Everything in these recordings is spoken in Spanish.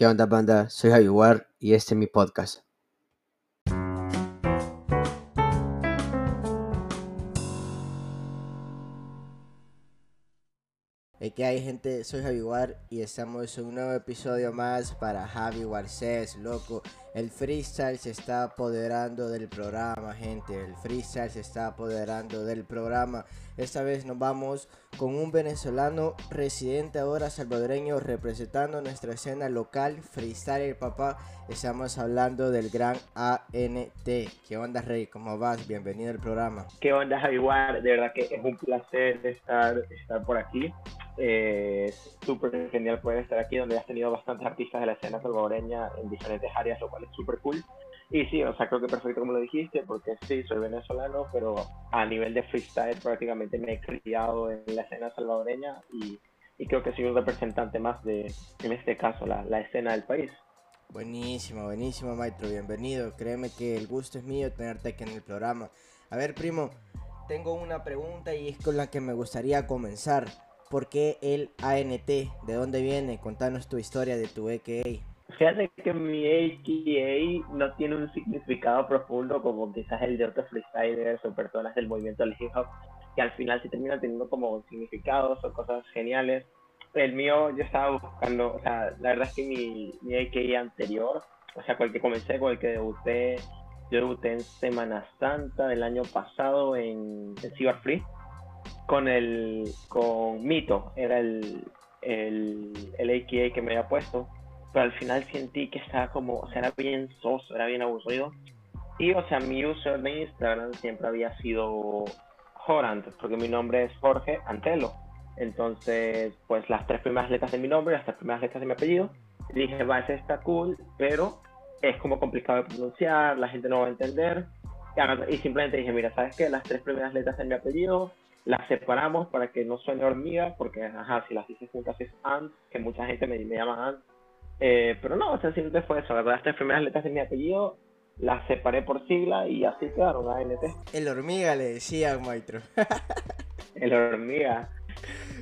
¿Qué onda, banda? Soy Javi War y este es mi podcast. ¿Qué hay, gente? Soy Javi War y estamos en un nuevo episodio más para Javi Warcés, loco. El freestyle se está apoderando del programa, gente. El freestyle se está apoderando del programa. Esta vez nos vamos con un venezolano residente ahora salvadoreño representando nuestra escena local, freestyle papá. Estamos hablando del gran ANT. ¿Qué onda, Rey? ¿Cómo vas? Bienvenido al programa. ¿Qué onda, Javi War? De verdad que es un placer estar, estar por aquí. Eh, súper genial poder estar aquí donde has tenido bastantes artistas de la escena salvadoreña en diferentes áreas, lo cual es súper cool. Y sí, o sea, creo que perfecto como lo dijiste, porque sí, soy venezolano, pero a nivel de freestyle prácticamente me he criado en la escena salvadoreña y, y creo que soy un representante más de, en este caso, la, la escena del país. Buenísimo, buenísimo, maestro. Bienvenido. Créeme que el gusto es mío tenerte aquí en el programa. A ver, primo, tengo una pregunta y es con la que me gustaría comenzar. ¿Por qué el ANT? ¿De dónde viene? Contanos tu historia de tu AKA. Fíjate que mi AKA no tiene un significado profundo como quizás el de otros freestylers o personas del movimiento del hip hop, que al final sí terminan teniendo como significados o cosas geniales. El mío yo estaba buscando, o sea, la verdad es que mi, mi AKA anterior, o sea, con el que comencé, con el que debuté, yo debuté en Semana Santa del año pasado en, en Cyber Free con el con Mito, era el, el, el AKA que me había puesto pero al final sentí que estaba como, o sea, era bien soso, era bien aburrido. Y, o sea, mi user de Instagram siempre había sido Jorant, porque mi nombre es Jorge Antelo. Entonces, pues las tres primeras letras de mi nombre, las tres primeras letras de mi apellido. Dije, va, ese está cool, pero es como complicado de pronunciar, la gente no va a entender. Y simplemente dije, mira, ¿sabes qué? Las tres primeras letras de mi apellido las separamos para que no suene hormiga, porque, ajá, si las dices juntas es Ant, que mucha gente me, me llama Ant, eh, pero no, o sea, siempre fue eso, ¿verdad? Estas primeras letras de mi apellido las separé por sigla y así quedaron ANT. El hormiga le decía maestro. El hormiga.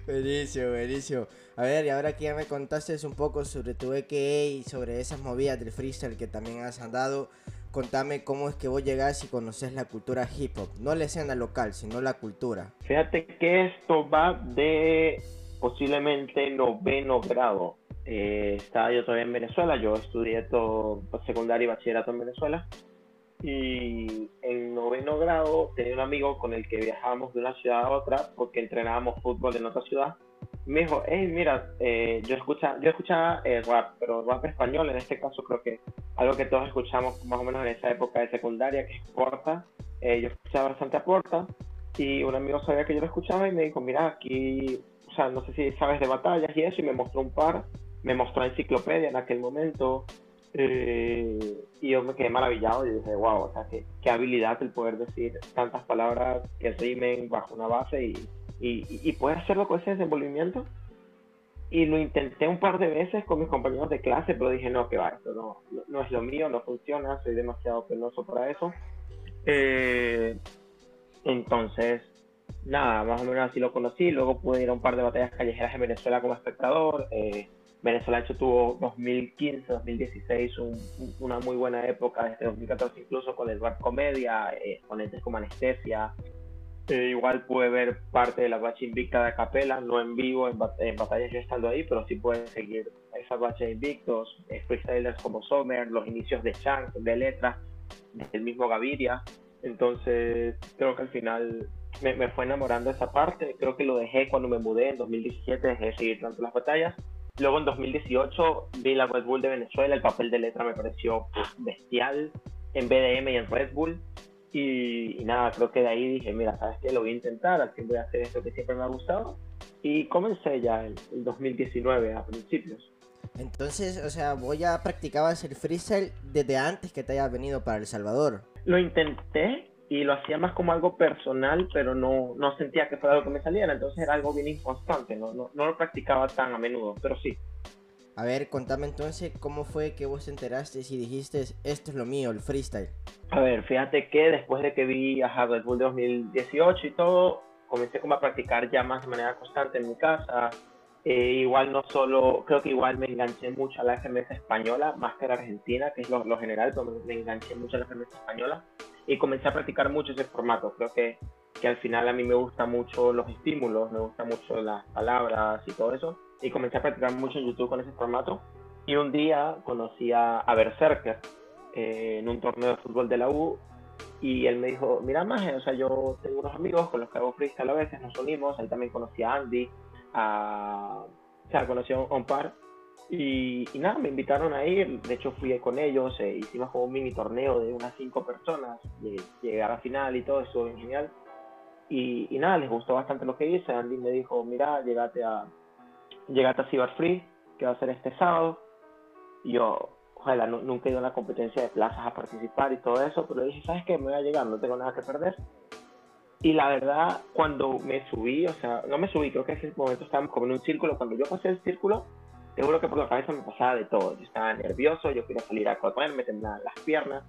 Buenísimo, buenísimo. A ver, y ahora que ya me contaste un poco sobre tu EKA y sobre esas movidas del freestyle que también has andado, contame cómo es que vos llegás y conoces la cultura hip hop. No la escena local, sino la cultura. Fíjate que esto va de posiblemente noveno grado. Eh, estaba yo todavía en Venezuela, yo estudié todo secundaria y bachillerato en Venezuela. Y en noveno grado tenía un amigo con el que viajábamos de una ciudad a otra porque entrenábamos fútbol en otra ciudad. Me dijo, hey, mira, eh, yo, escucha, yo escuchaba eh, rap, pero rap español en este caso creo que algo que todos escuchamos más o menos en esa época de secundaria, que es Porta. yo escuchaba bastante a Porta y un amigo sabía que yo lo escuchaba y me dijo, mira, aquí, o sea, no sé si sabes de batallas y eso, y me mostró un par me mostró enciclopedia en aquel momento eh, y yo me quedé maravillado y dije, wow, o sea, qué, qué, habilidad el poder decir tantas palabras que rimen bajo una base y, y, y poder hacerlo con ese desenvolvimiento. Y lo intenté un par de veces con mis compañeros de clase, pero dije, no, que va, esto no, no, es lo mío, no funciona, soy demasiado penoso para eso. Eh, entonces, nada, más o menos así lo conocí. Luego pude ir a un par de batallas callejeras en Venezuela como espectador. Eh, Venezuela hecho tuvo 2015, 2016 un, una muy buena época, desde 2014 incluso con el rap comedia, eh, con como Anestesia. Eh, igual pude ver parte de la bacha invicta de Capela, no en vivo, en, en batallas yo estando ahí, pero sí pueden seguir esa bacha invictos, eh, freestylers como Sommer, los inicios de Chang, de Letra, del mismo Gaviria. Entonces creo que al final me, me, fue enamorando esa parte, creo que lo dejé cuando me mudé en 2017, dejé de seguir tanto las batallas Luego en 2018 vi la Red Bull de Venezuela, el papel de letra me pareció pues, bestial en BDM y en Red Bull. Y, nada, creo que de ahí dije, mira, ¿sabes qué? Lo voy a intentar, al fin voy a hacer esto que siempre me ha gustado. Y comencé ya el, el 2019 a principios. Entonces, o sea, vos ya practicabas el freestyle desde antes que te haya venido para El Salvador. Lo intenté, y lo hacía más como algo personal, pero no, no sentía que fuera algo que me saliera, entonces era algo bien inconstante, no, no, no, lo practicaba tan a menudo, pero sí. A ver, contame entonces cómo fue que vos te enteraste y dijiste, esto es lo mío, el freestyle. A ver, fíjate que después de que vi a Red Bull 2018 y todo, comencé como a practicar ya más de manera constante en mi casa, Eh, igual no solo, creo que igual me enganché mucho a la FMS española, más que a la argentina, que es lo, general, pero me enganché mucho a la FMS española y comencé a practicar mucho ese formato. Creo que, que al final a mí me gustan mucho los estímulos, me gustan mucho las palabras y todo eso. Y comencé a practicar mucho en YouTube con ese formato. Y un día conocí a, a Berserker eh, en un torneo de fútbol de la U y él me dijo, mira más, o sea, yo tengo unos amigos con los que hago freestyle a veces, nos unimos, ahí también conocí a Andy, a, o sea, conocí a un, par y, nada, me invitaron a ir, de hecho fui con ellos, eh, hicimos como un mini torneo de unas cinco personas, llegué a final y todo, estuvo bien genial. Y, y, nada, les gustó bastante lo que hice, Andy me dijo, mira, llegate a, llegate a Cyber Free, que va a ser este sábado. Y yo, ojalá, nunca he ido a una competencia de plazas a participar y todo eso, pero dije, ¿sabes qué? Me voy a llegar, no tengo nada que perder. Y la verdad, cuando me subí, o sea, no me subí, creo que en ese momento estábamos como en un círculo. Cuando yo pasé el círculo, seguro que por la cabeza me pasaba de todo. Yo estaba nervioso, yo quería salir a correr, me temblaban las piernas.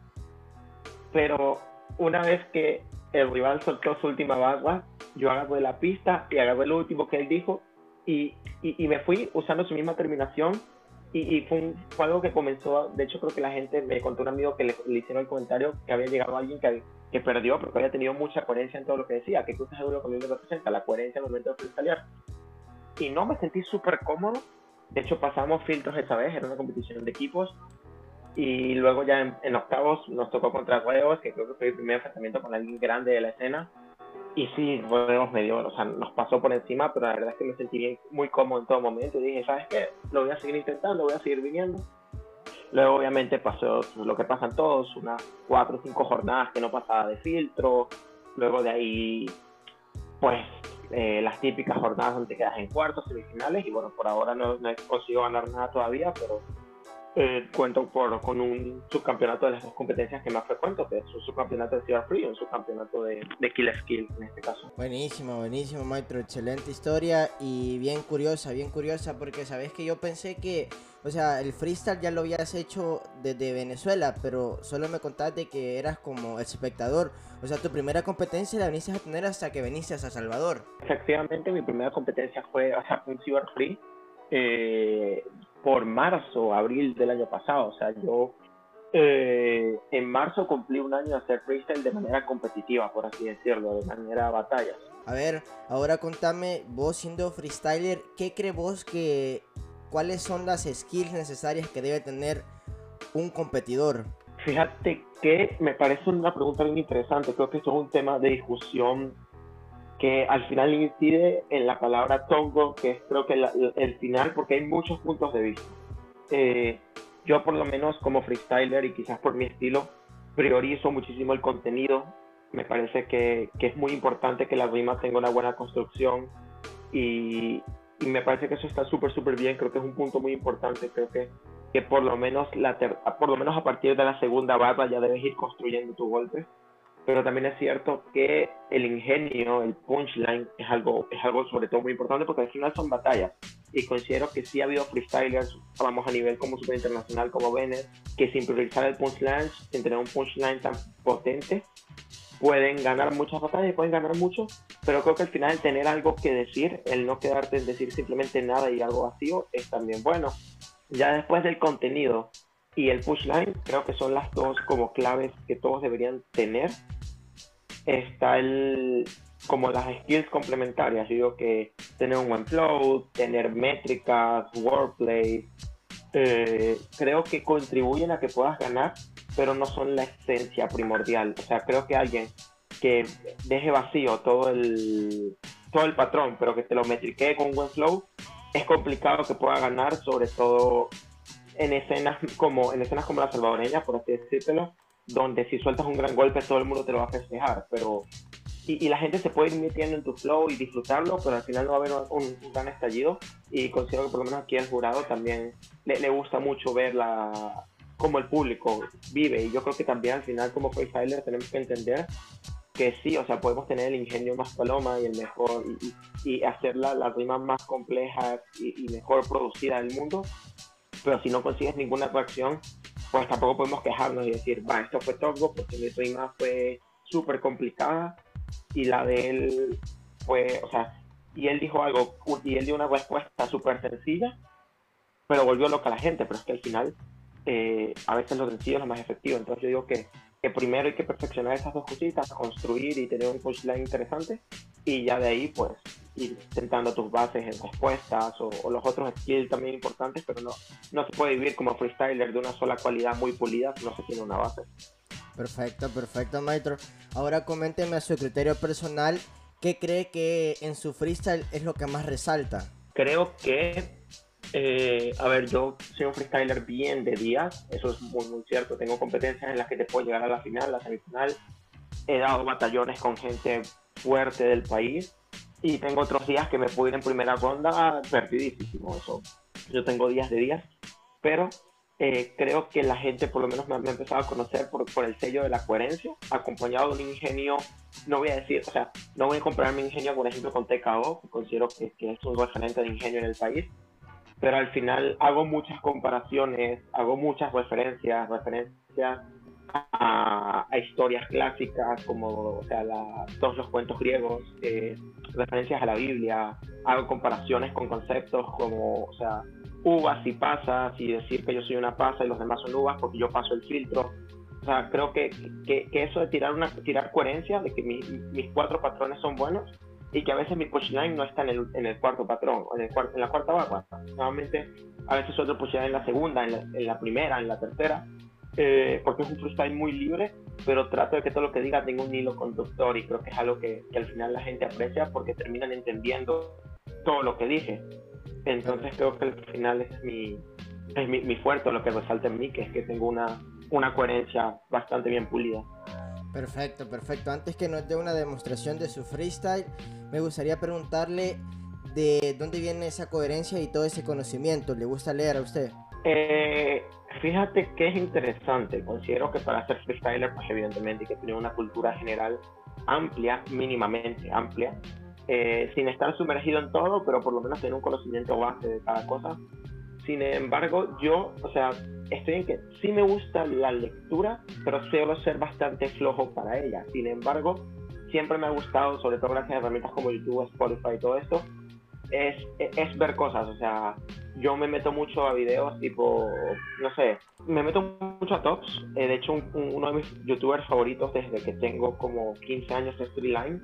Pero una vez que el rival soltó su última bagua, yo agarré la pista y agarré lo último que él dijo y, y, y me fui usando su misma terminación y, fue, fue, algo que comenzó, de hecho creo que la gente, me contó un amigo que le, hicieron el comentario que había llegado alguien que, que, perdió porque había tenido mucha coherencia en todo lo que decía, que es algo que me representa, la coherencia al momento de freestylear. Y no me sentí súper cómodo, de hecho pasamos filtros esa vez, era una competición de equipos, y luego ya en, octavos nos tocó contra Huevos, que creo que fue el primer enfrentamiento con alguien grande de la escena, y sí, volvemos medio, o sea, nos pasó por encima, pero la verdad es que me sentí muy cómodo en todo momento y dije, ¿sabes qué? Lo voy a seguir intentando, voy a seguir viniendo. Luego obviamente pasó lo que pasan todos, unas cuatro o cinco jornadas que no pasaba de filtro. Luego de ahí, pues eh, las típicas jornadas donde te quedas en cuartos, semifinales y bueno, por ahora no he conseguido ganar nada todavía, pero eh, cuento por, con un subcampeonato de las dos competencias que más frecuento, que es un subcampeonato de Ciudad Free y un subcampeonato de, de Kill Skill en este caso. Buenísimo, buenísimo, maestro. Excelente historia y bien curiosa, bien curiosa, porque sabes que yo pensé que, o sea, el freestyle ya lo habías hecho desde Venezuela, pero solo me contaste que eras como espectador. O sea, tu primera competencia la viniste a tener hasta que viniste a Salvador. Efectivamente, mi primera competencia fue, o sea, un Cyber Free. Eh, por marzo, abril del año pasado. O sea, yo eh, en marzo cumplí un año de hacer freestyle de manera competitiva, por así decirlo, de manera batallas. A ver, ahora contame, vos siendo freestyler, ¿qué crees vos que, cuáles son las skills necesarias que debe tener un competidor? Fíjate que me parece una pregunta muy interesante, creo que esto es un tema de discusión que al final incide en la palabra tongo, que es creo que el final, porque hay muchos puntos de vista. Eh, yo por lo menos como freestyler y quizás por mi estilo, priorizo muchísimo el contenido. Me parece que, que es muy importante que la rima tenga una buena construcción y, y me parece que eso está súper, súper bien. Creo que es un punto muy importante. Creo que, que por, lo menos la por lo menos a partir de la segunda barra ya debes ir construyendo tu golpe pero también es cierto que el ingenio, el punchline, es algo, es algo sobre todo muy importante porque al final son batallas. Y considero que sí ha habido freestylers, vamos a nivel como super internacional como Bennett, que sin priorizar el punchline, sin tener un punchline tan potente, pueden ganar muchas batallas pueden ganar mucho, pero creo que al final tener algo que decir, el no quedarte en decir simplemente nada y algo vacío, es también bueno. Ya después del contenido y el pushline, creo que son las dos como claves que todos deberían tener está el como las skills complementarias. Yo digo que tener un buen flow, tener métricas, wordplay, eh, creo que contribuyen a que puedas ganar, pero no son la esencia primordial. O sea, creo que alguien que deje vacío todo el, todo el patrón, pero que te lo metriquee con un buen flow, es complicado que pueda ganar, sobre todo en escenas como, en escenas como la salvadoreña, por así decírtelo, donde si sueltas un gran golpe todo el mundo te lo va a festejar, pero y, la gente se puede ir metiendo en tu flow y disfrutarlo, pero al final no va a haber un, gran estallido y considero que por lo menos aquí el jurado también le, le gusta mucho ver la, cómo el público vive y yo creo que también al final como freestyler tenemos que entender que sí, o sea, podemos tener el ingenio más paloma y el mejor y, y hacer la, la rima más compleja y, mejor producida del mundo, pero si no consigues ninguna reacción, pues tampoco podemos quejarnos y decir, va, esto fue todo porque mi rima fue súper complicada y la de él fue, o sea, y él dijo algo, y él dio una respuesta súper sencilla, pero volvió loca a la gente, pero es que al final eh, a veces lo sencillo es lo más efectivo, entonces yo digo que, que primero hay que perfeccionar esas dos cositas, construir y tener un punchline interesante, y ya de ahí pues ir sentando tus bases en respuestas o, los otros skills también importantes, pero no, no se puede vivir como freestyler de una sola cualidad muy pulida si no se tiene una base. Perfecto, perfecto, maestro. Ahora coménteme a su criterio personal, ¿qué cree que en su freestyle es lo que más resalta? Creo que, eh, a ver, yo soy un freestyler bien de días, eso es muy, muy cierto. Tengo competencias en las que te puedo llegar a la final, la semifinal. He dado batallones con gente fuerte del país y tengo otros días que me puedo ir en primera ronda perdidísimo. Eso. Yo tengo días de días, pero eh, creo que la gente por lo menos me, ha empezado a conocer por, por, el sello de la coherencia, acompañado de un ingenio, no voy a decir, o sea, no voy a comparar mi ingenio, por ejemplo, con TKO, que considero que, que es un referente de ingenio en el país, pero al final hago muchas comparaciones, hago muchas referencias, referencias a, historias clásicas como o sea, todos los cuentos griegos, eh, referencias a la Biblia, hago comparaciones con conceptos como, o sea, uvas y pasas y decir que yo soy una pasa y los demás son uvas porque yo paso el filtro. O sea, creo que, que, eso de tirar, una, tirar coherencia, de que mis cuatro patrones son buenos y que a veces mi punchline no está en el, en el cuarto patrón en, el en la cuarta barra. Normalmente a veces otro punchline en la segunda, en la, en la primera, en la tercera eh, porque es un freestyle muy libre, pero trato de que todo lo que diga tenga un hilo conductor y creo que es algo que, al final la gente aprecia porque terminan entendiendo todo lo que dije. Entonces creo que al final es mi, es mi, mi fuerte, lo que resalta en mí, que es que tengo una, una coherencia bastante bien pulida. Perfecto, perfecto. Antes que nos dé una demostración de su freestyle, me gustaría preguntarle de dónde viene esa coherencia y todo ese conocimiento. ¿Le gusta leer a usted? Eh, fíjate que es interesante. Considero que para ser freestyler, pues evidentemente hay que tener una cultura general amplia, mínimamente amplia, eh, sin estar sumergido en todo, pero por lo menos tener un conocimiento base de cada cosa. Sin embargo, yo, o sea, estoy en que sí me gusta la lectura, pero suelo ser bastante flojo para ella. Sin embargo, siempre me ha gustado, sobre todo gracias a herramientas como YouTube, Spotify y todo esto, es, es ver cosas, o sea, yo me meto mucho a videos tipo, no sé, me meto mucho a tops. Eh, de hecho, uno de mis youtubers favoritos desde que tengo como 15 años es Line,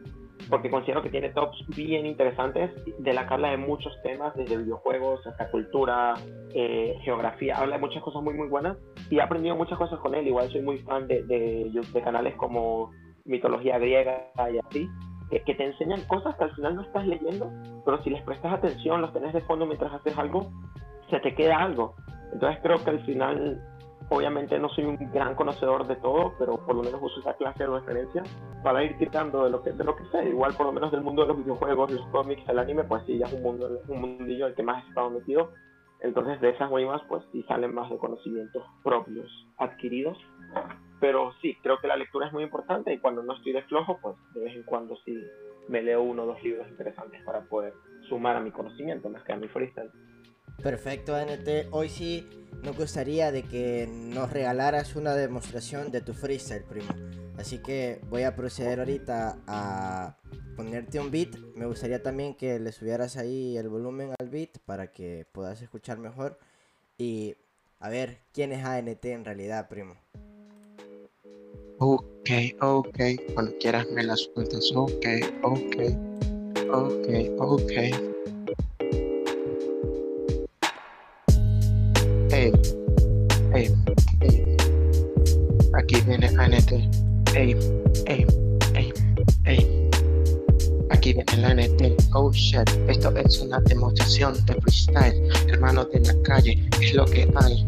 porque considero que tiene tops bien interesantes de la que habla de muchos temas, desde videojuegos hasta cultura, eh, geografía, habla de muchas cosas muy, muy buenas y he aprendido muchas cosas con él. Igual soy muy fan de, de, de canales como mitología griega y así que, te enseñan cosas que al final no estás leyendo, pero si les prestas atención, los tenés de fondo mientras haces algo, se te queda algo. Entonces creo que al final, obviamente no soy un gran conocedor de todo, pero por lo menos uso esa clase de referencia para ir quitando de lo que, de lo que sé. Igual por lo menos del mundo de los videojuegos, los cómics, el anime, pues sí, ya es un, mundo, un mundillo el que más he estado metido. Entonces de esas más pues sí salen más de conocimientos propios adquiridos pero sí, creo que la lectura es muy importante y cuando no estoy de flojo, pues de vez en cuando sí me leo uno o dos libros interesantes para poder sumar a mi conocimiento más que a mi freestyle. Perfecto, NT. Hoy sí nos gustaría de que nos regalaras una demostración de tu freestyle, primo. Así que voy a proceder ahorita a ponerte un beat. Me gustaría también que le subieras ahí el volumen al beat para que puedas escuchar mejor. Y a ver quién es ANT en realidad, primo. Ok, ok, cuando quieras me las sueltas. Ok, ok, ok, ok. Hey, hey, hey. Aquí viene ANT. Hey, hey, hey, hey. Aquí viene la NT. Oh shit, esto es una demostración de freestyle. Hermano de la calle, es lo que hay.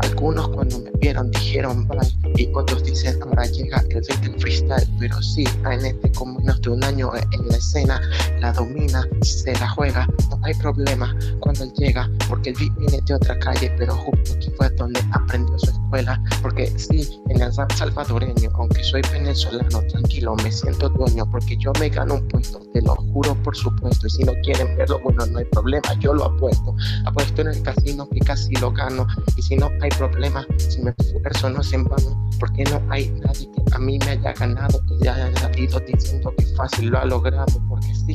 Algunos cuando me vieron dijeron bye y otros dicen ahora llega el freestyle. Pero sí, ANT con menos de un año en la escena la domina, se la juega, hay problema cuando él llega porque beat viene de otra calle, pero justo aquí fue donde aprendió su escuela. Porque sí, en el rap salvadoreño, aunque soy venezolano, tranquilo, me siento dueño porque yo me gano un puesto, te lo juro por supuesto. Y si no quieren verlo, bueno, no hay problema, yo lo apuesto. Apuesto en el casino que casi lo gano. Y si no hay problema si me esfuerzo no es en vano, porque no hay nadie que a mí me haya ganado y ya haya ido diciendo que fácil lo ha logrado, porque sí,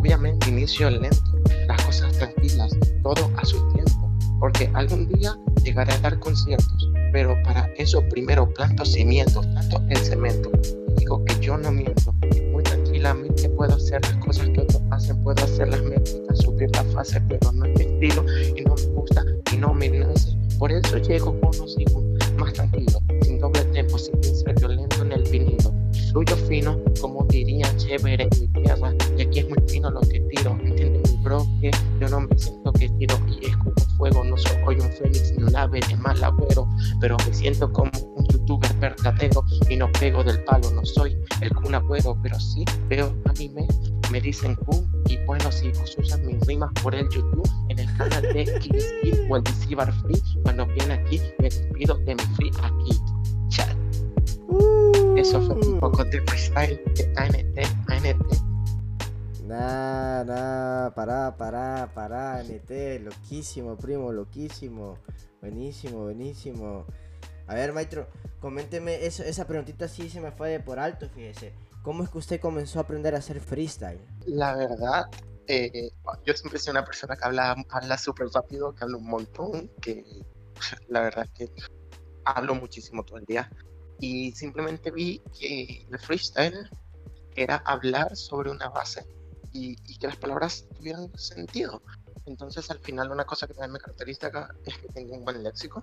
obviamente inicio lento, las cosas tranquilas, todo a su tiempo, porque algún día llegaré a dar conciertos, pero para eso primero planto cimientos, tanto el cemento. Digo que yo no miento, muy tranquilamente puedo hacer las cosas que otros hacen, puedo hacer las métricas, subir la fase, pero no es mi estilo y no me gusta y no me nace. Por eso llego con los hijos más tranquilo, sin doble tempo, sin ser violento en el vinilo. Fluyo fino, como diría chévere mi ave de mal agüero, pero me siento como un youtuber verdadero y no pego del palo, no soy el Kun Agüero, pero sí veo anime, me dicen Kun y bueno, si usan mis rimas por el YouTube en el canal de Kids o el DC Bar Free, cuando viene aquí me despido de mi free aquí. Chat. Eso fue un poco de freestyle de ANT, ANT. Nah, nah, pará, pará, pará, NT, loquísimo, primo, loquísimo. Buenísimo, buenísimo. A ver, maestro, coménteme, eso, esa preguntita sí se me fue de por alto, fíjese. ¿Cómo es que usted comenzó a aprender a hacer freestyle? La verdad, eh, yo siempre soy una persona que habla, habla súper rápido, que habla un montón, que la verdad es que hablo muchísimo todo el día. Y simplemente vi que el freestyle era hablar sobre una base y, y, que las palabras tuvieran sentido. Entonces, al final, una cosa que también me caracteriza es que tengo un buen léxico.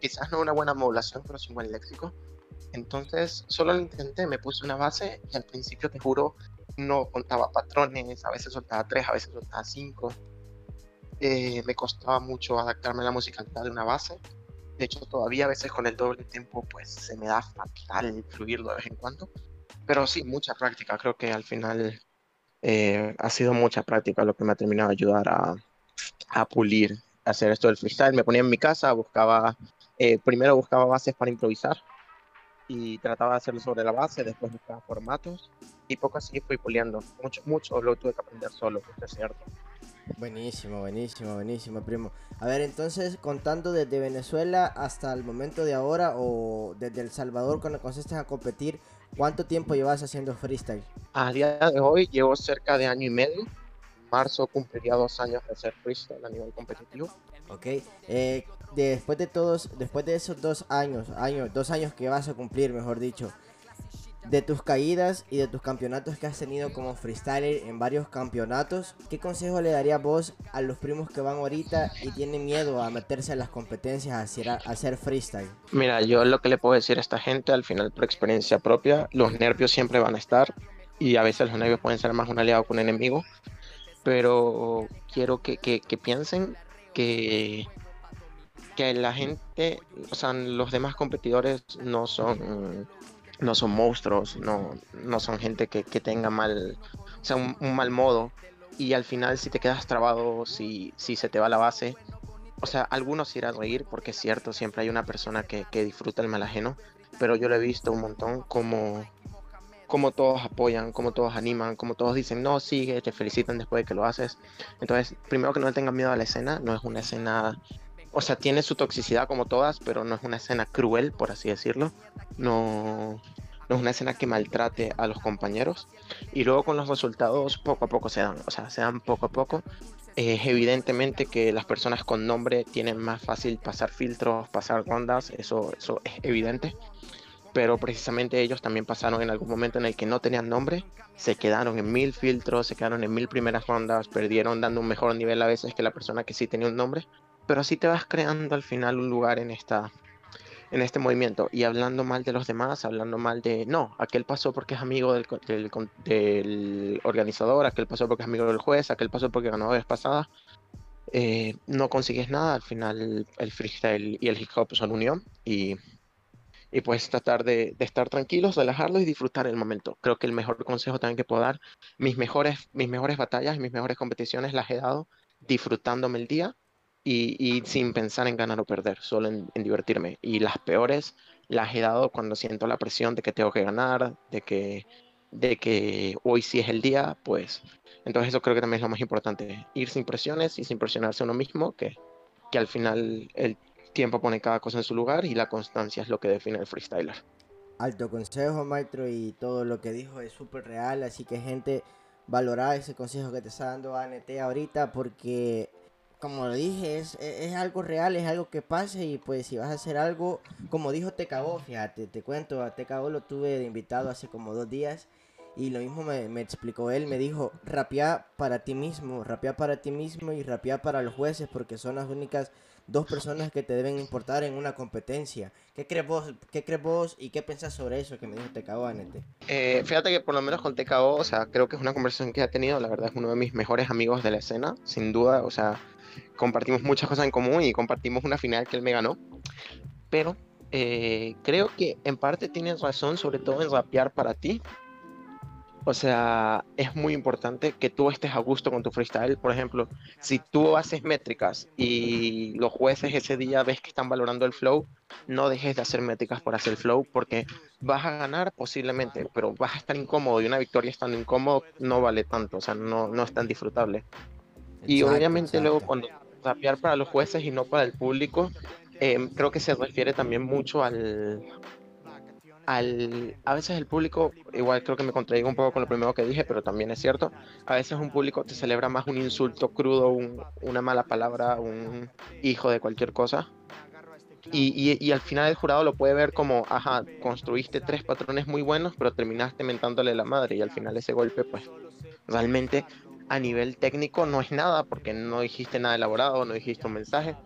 Quizás no una buena modulación, pero sí un buen léxico. Entonces, solo lo intenté, me puse una base y al principio, te juro, no contaba patrones, a veces soltaba tres, a veces soltaba cinco. Eh, me costaba mucho adaptarme a la musicalidad de una base. De hecho, todavía a veces con el doble tiempo, pues se me da fatal fluirlo de vez en cuando. Pero sí, mucha práctica. Creo que al final eh, ha sido mucha práctica lo que me ha terminado de ayudar a, a pulir, a hacer esto del freestyle. Me ponía en mi casa, buscaba, eh, primero buscaba bases para improvisar y trataba de hacerlo sobre la base, después buscaba formatos y poco así fui puliendo. Mucho, mucho lo tuve que aprender solo, es cierto. Buenísimo, buenísimo, buenísimo, primo. A ver, entonces, contando desde Venezuela hasta el momento de ahora o desde El Salvador cuando consiste a competir, ¿cuánto tiempo llevas haciendo freestyle? A día de hoy llevo cerca de año y medio. Marzo cumpliría dos años de hacer freestyle a nivel competitivo. Ok, eh, después de todos, después de esos dos años, años, dos años que vas a cumplir, mejor dicho, de tus caídas y de tus campeonatos que has tenido como freestyler en varios campeonatos, ¿qué consejo le darías vos a los primos que van ahorita y tienen miedo a meterse a las competencias a hacer, a hacer freestyle? Mira, yo lo que le puedo decir a esta gente, al final por experiencia propia, los nervios siempre van a estar y a veces los nervios pueden ser más un aliado que un enemigo, pero quiero que, que, piensen que que la gente, o sea, los demás competidores no son no son monstruos, no, no son gente que, que tenga mal, o sea, un, un, mal modo. Y al final si te quedas trabado, si, si se te va la base, o sea, algunos irán a reír porque es cierto, siempre hay una persona que, que disfruta el mal ajeno, pero yo lo he visto un montón como, como todos apoyan, como todos animan, como todos dicen, no, sigue, te felicitan después de que lo haces. Entonces, primero que no le tengan miedo a la escena, no es una escena o sea, tiene su toxicidad como todas, pero no es una escena cruel, por así decirlo. No, no es una escena que maltrate a los compañeros. Y luego con los resultados poco a poco se dan, o sea, se dan poco a poco. Es evidentemente que las personas con nombre tienen más fácil pasar filtros, pasar rondas, eso, eso es evidente. Pero precisamente ellos también pasaron en algún momento en el que no tenían nombre, se quedaron en mil filtros, se quedaron en mil primeras rondas, perdieron dando un mejor nivel a veces que la persona que sí tenía un nombre pero así te vas creando al final un lugar en esta en este movimiento. Y hablando mal de los demás, hablando mal de, no, aquel pasó porque es amigo del, organizador, aquel pasó porque es amigo del juez, aquel pasó porque ganó la vez pasada, eh, no consigues nada, al final el freestyle y el hip hop son unión y, y puedes tratar de, de, estar tranquilos, relajarlos y disfrutar el momento. Creo que el mejor consejo también que puedo dar, mis mejores, mis mejores batallas, mis mejores competiciones las he dado disfrutándome el día y, y, sin pensar en ganar o perder, solo en, divertirme. Y las peores las he dado cuando siento la presión de que tengo que ganar, de que, de que hoy sí es el día, pues entonces eso creo que también es lo más importante, ir sin presiones y sin presionarse uno mismo, que, que al final el tiempo pone cada cosa en su lugar y la constancia es lo que define el freestyler. Alto consejo, maestro, y todo lo que dijo es súper real, así que gente valorar ese consejo que te está dando ANT ahorita porque como lo dije, es, es, algo real, es algo que pase y pues si vas a hacer algo, como dijo Tecabo, fíjate, te cuento, a Tecabo lo tuve de invitado hace como dos días y lo mismo me, me explicó él, me dijo, rapea para ti mismo, rapea para ti mismo y rapea para los jueces porque son las únicas dos personas que te deben importar en una competencia. ¿Qué crees vos, qué crees vos y qué pensás sobre eso que me dijo TKO, Anete? Eh, fíjate que por lo menos con TKO, o sea, creo que es una conversación que ha tenido, la verdad es uno de mis mejores amigos de la escena, sin duda, o sea, compartimos muchas cosas en común y compartimos una final que él me ganó, pero eh, creo que en parte tienes razón, sobre todo en rapear para ti, o sea, es muy importante que tú estés a gusto con tu freestyle. Por ejemplo, si tú haces métricas y los jueces ese día ves que están valorando el flow, no dejes de hacer métricas por hacer el flow porque vas a ganar posiblemente, pero vas a estar incómodo y una victoria estando incómodo no vale tanto, o sea, no, no es tan disfrutable. y obviamente luego cuando rapear para los jueces y no para el público, eh, creo que se refiere también mucho a veces el público, igual creo que me contradigo un poco con lo primero que dije, pero también es cierto, a veces un público te celebra más un insulto crudo, una mala palabra, un hijo de cualquier cosa. Y, y, al final el jurado lo puede ver como, ajá, construiste tres patrones muy buenos, pero terminaste mentándole la madre y al final ese golpe, pues realmente a nivel técnico no es nada porque no dijiste nada elaborado, no dijiste un mensaje,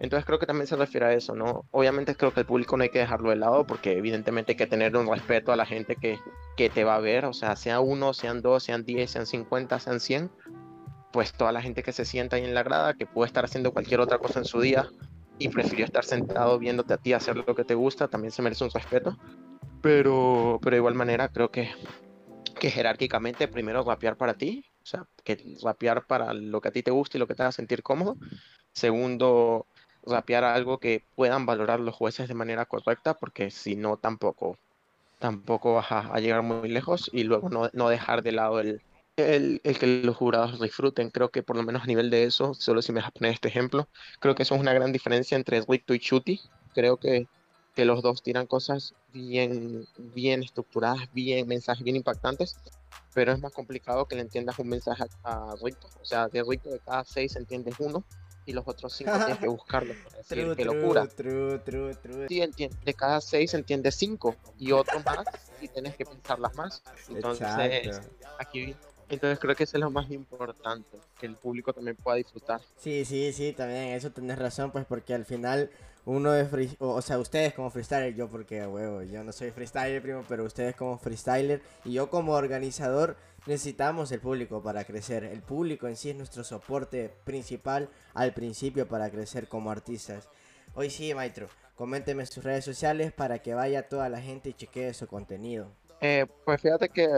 entonces creo que también se refiere a eso, ¿no? Obviamente creo que el público no hay que dejarlo de lado porque evidentemente hay que tener un respeto a la gente que, que te va a ver, o sea, sea uno, sean dos, sean diez, sean cincuenta, sean cien, pues toda la gente que se sienta ahí en la grada, que puede estar haciendo cualquier otra cosa en su día y prefirió estar sentado viéndote a ti hacer lo que te gusta, también se merece un respeto. Pero, pero de igual manera creo que, que jerárquicamente primero rapear para ti, o sea, que rapear para lo que a ti te gusta y lo que te haga sentir cómodo. Segundo, rapear algo que puedan valorar los jueces de manera correcta, porque si no, tampoco, tampoco vas a, llegar muy lejos y luego no, no dejar de lado el, el, el, que los jurados disfruten. Creo que por lo menos a nivel de eso, solo si me dejas poner este ejemplo, creo que eso es una gran diferencia entre Ricto y Chuti. Creo que, que los dos tiran cosas bien, bien estructuradas, bien, mensajes bien impactantes, pero es más complicado que le entiendas un mensaje a, Ricto. O sea, de Ricto de cada seis entiendes uno y los otros cinco tienes que buscarlo. Decir, qué locura. True, true, true. Sí, de cada seis entiendes cinco y otro más y tienes que pensarlas más. Entonces, aquí entonces creo que eso es lo más importante, que el público también pueda disfrutar. Sí, sí, sí, también eso tenés razón, pues porque al final uno es free, o, sea, ustedes como freestyler, yo porque, huevo, yo no soy freestyler, primo, pero ustedes como freestyler y yo como organizador necesitamos el público para crecer. El público en sí es nuestro soporte principal al principio para crecer como artistas. Hoy sí, maestro, coménteme sus redes sociales para que vaya toda la gente y chequee su contenido. Eh, pues fíjate que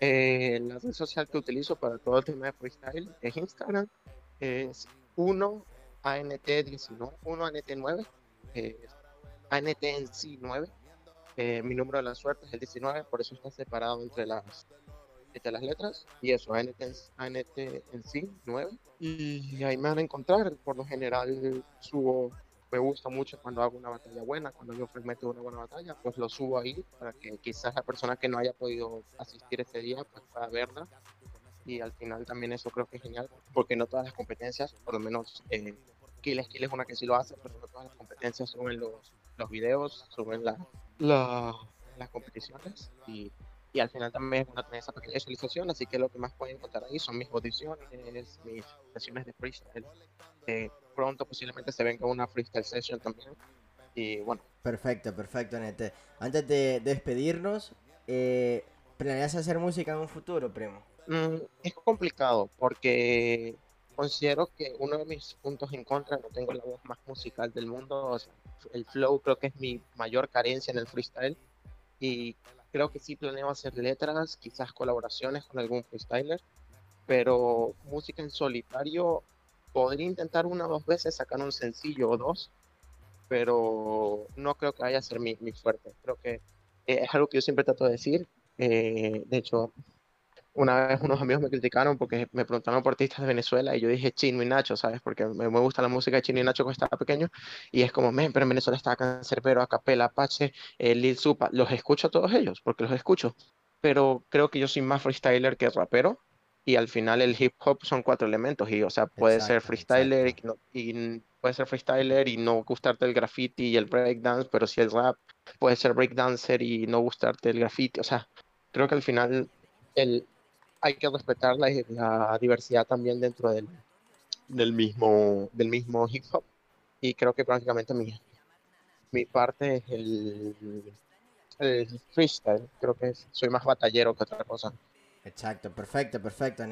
eh, la red social que utilizo para todo el tema de freestyle es Instagram. Es 1ANT19, 1ANT9, ANT en sí 9. Eh, mi número de la suerte es el 19, por eso está separado entre las de las letras y eso, ANT, ANT en sí, 9. Y ahí me van a encontrar. Por lo general subo, me gusta mucho cuando hago una batalla buena, cuando yo fragmento una buena batalla, pues lo subo ahí para que quizás la persona que no haya podido asistir ese día pues pueda verla. Y al final también eso creo que es genial, porque no todas las competencias, por lo menos eh, Kill Skill es una que sí lo hace, pero no todas las competencias suben los, los videos, suben la, la, las competiciones y y al final también es una esa pequeña visualización, así que lo que más pueden encontrar ahí son mis audiciones, mis sesiones de freestyle. Eh, pronto posiblemente se venga una freestyle session también. Y bueno. Perfecto, perfecto, Nete. Antes de despedirnos, eh, ¿planeas hacer música en un futuro, primo? Mm, es complicado porque considero que uno de mis puntos en contra, no tengo la voz más musical del mundo, el flow creo que es mi mayor carencia en el freestyle y creo que sí planeo hacer letras, quizás colaboraciones con algún freestyler, pero música en solitario podría intentar una o dos veces sacar un sencillo o dos, pero no creo que vaya a ser mi, mi fuerte. Creo que es algo que yo siempre trato de decir. Eh, de hecho, una vez unos amigos me criticaron porque me preguntaron por artistas de Venezuela y yo dije Chino y Nacho, ¿sabes? Porque me, gusta la música de Chino y Nacho cuando estaba pequeño y es como, men, pero en Venezuela está Cancerbero, Acapela, Apache, eh, Lil Supa, los escucho a todos ellos porque los escucho, pero creo que yo soy más freestyler que rapero y al final el hip hop son cuatro elementos y o sea puede ser Exacto, freestyler y, no- y puede ser freestyler y no gustarte el graffiti y el breakdance pero si el rap puede ser breakdancer y no gustarte el graffiti o sea creo que al final el hay que respetar la, la diversidad también dentro del, del mismo del mismo hip hop y creo que prácticamente mi mi parte es el, freestyle creo que soy más batallero que otra cosa Exacto, perfecto, perfecto.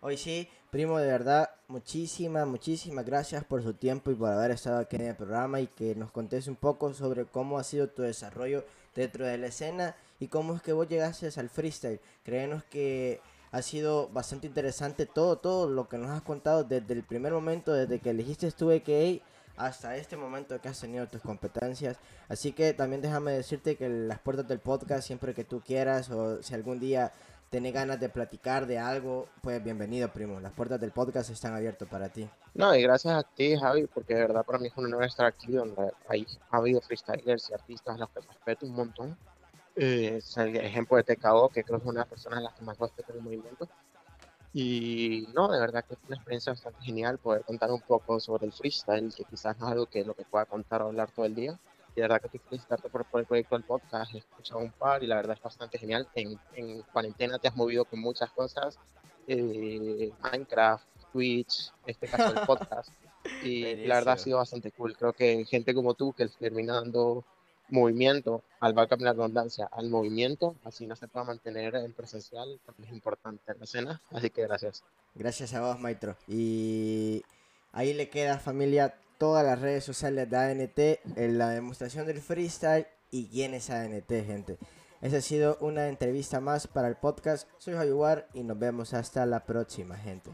Hoy sí, primo, de verdad, muchísimas, muchísimas gracias por su tiempo y por haber estado aquí en el programa y que nos contés un poco sobre cómo ha sido tu desarrollo dentro de la escena y cómo es que vos llegaste al freestyle. Créenos que ha sido bastante interesante todo, todo lo que nos has contado desde el primer momento, desde que elegiste tu AKA hasta este momento que has tenido tus competencias. Así que también déjame decirte que las puertas del podcast, siempre que tú quieras o si algún día tenés ganas de platicar de algo, pues bienvenido, primo. Las puertas del podcast están abiertas para ti. No, y gracias a ti, Javi, porque de verdad para mí es un honor estar aquí donde hay, ha habido freestylers y artistas a los que respeto un montón. Eh, es el ejemplo de TKO, que creo que es una de las personas a las que más respeto el movimiento. Y no, de verdad que es una experiencia bastante genial poder contar un poco sobre el freestyle, que quizás no es algo que lo que pueda contar o hablar todo el día. Y de verdad que quiero felicitarte por, por el proyecto del podcast, he escuchado un par y la verdad es bastante genial. En, en cuarentena te has movido con muchas cosas, eh, Minecraft, Twitch, este caso el podcast. Y la verdad ha sido bastante cool. Creo que gente como tú que termina dando movimiento, al valga la redundancia, al movimiento, así no se pueda mantener en presencial, es importante la escena. Así que gracias. Gracias a vos, Maestro. Y ahí le queda, familia, todas las redes sociales de ANT, en la demostración del freestyle y quién es ANT, gente. Esa ha sido una entrevista más para el podcast. Soy Javier y nos vemos hasta la próxima, gente.